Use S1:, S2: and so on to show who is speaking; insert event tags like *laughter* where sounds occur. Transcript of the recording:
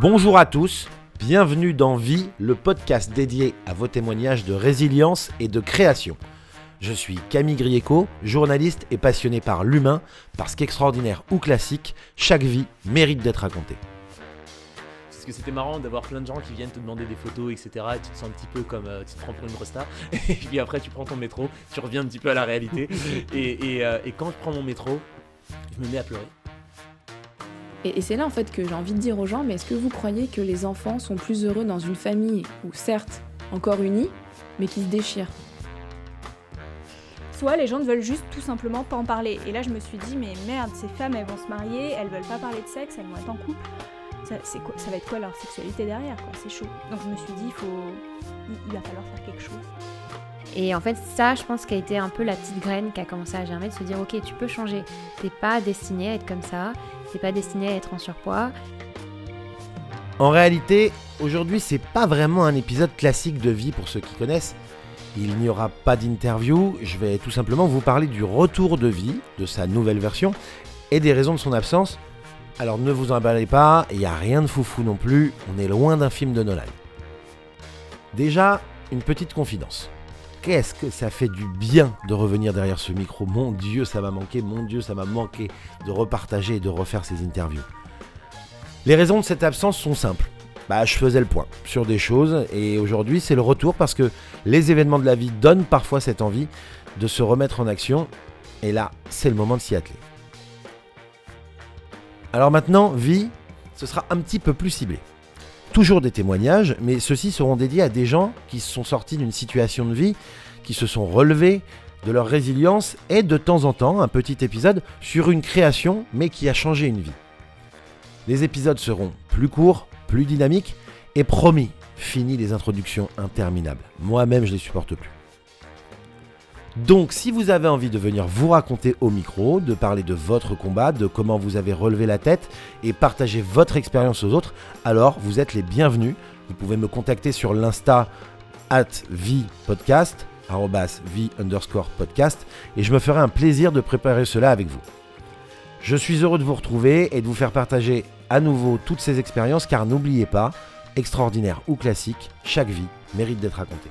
S1: Bonjour à tous, bienvenue dans Vie, le podcast dédié à vos témoignages de résilience et de création. Je suis Camille Grieco, journaliste et passionné par l'humain, parce qu'extraordinaire ou classique, chaque vie mérite d'être racontée.
S2: Parce que c'était marrant d'avoir plein de gens qui viennent te demander des photos, etc. Et tu te sens un petit peu comme euh, tu te prends pour une resta. *laughs* Et puis après, tu prends ton métro, tu reviens un petit peu à la réalité. *laughs* Et, et, euh, et quand je prends mon métro, je me mets à pleurer.
S3: Et, c'est là en fait que j'ai envie de dire aux gens, mais est-ce que vous croyez que les enfants sont plus heureux dans une famille où certes encore unie, mais qui se déchirent?
S4: Soit les gens ne veulent juste tout simplement pas en parler. Et là, je me suis dit, mais merde, ces femmes, elles vont se marier, elles veulent pas parler de sexe, elles vont être en couple. Ça, va être quoi leur sexualité derrière C'est chaud. Donc je me suis dit, il faut, il, va falloir faire.
S5: Et en fait, ça, je pense, qu'a été un peu la petite graine qui a commencé à germer, de se dire, ok, tu peux changer. T'es pas destiné à être comme ça, t'es pas destiné à être en surpoids.
S1: En réalité, aujourd'hui, c'est pas vraiment un épisode classique de vie pour ceux qui connaissent. Il n'y aura pas d'interview, je vais tout simplement vous parler du retour de vie, de sa nouvelle version, et des raisons de son absence. Alors ne vous emballez pas, il n'y a rien de foufou non plus, on est loin d'un film de Nolan. Déjà, une petite confidence. Qu'est-ce que ça fait du bien de revenir derrière ce micro? Mon Dieu, ça m'a manqué, mon Dieu, ça m'a manqué de repartager et de refaire ces interviews. Les raisons de cette absence sont simples. Bah, je faisais le point sur des choses et aujourd'hui c'est le retour parce que les événements de la vie donnent parfois cette envie de se remettre en action et là c'est le moment de s'y atteler. Alors maintenant, vie, ce sera un petit peu plus ciblé. Toujours des témoignages, mais ceux-ci seront dédiés à des gens qui se sont sortis d'une situation de vie, qui se sont relevés de leur résilience et de temps en temps un petit épisode sur une création mais qui a changé une vie. Les épisodes seront plus courts, plus dynamiques et promis, fini les introductions interminables. Moi-même je les supporte plus. Donc si vous avez envie de venir vous raconter au micro, de parler de votre combat, de comment vous avez relevé la tête et partager votre expérience aux autres, alors vous êtes les bienvenus. Vous pouvez me contacter sur l'insta at v underscore podcast, et je me ferai un plaisir de préparer cela avec vous. Je suis heureux de vous retrouver et de vous faire partager à nouveau toutes ces expériences car n'oubliez pas, extraordinaire ou classique, chaque vie mérite d'être racontée.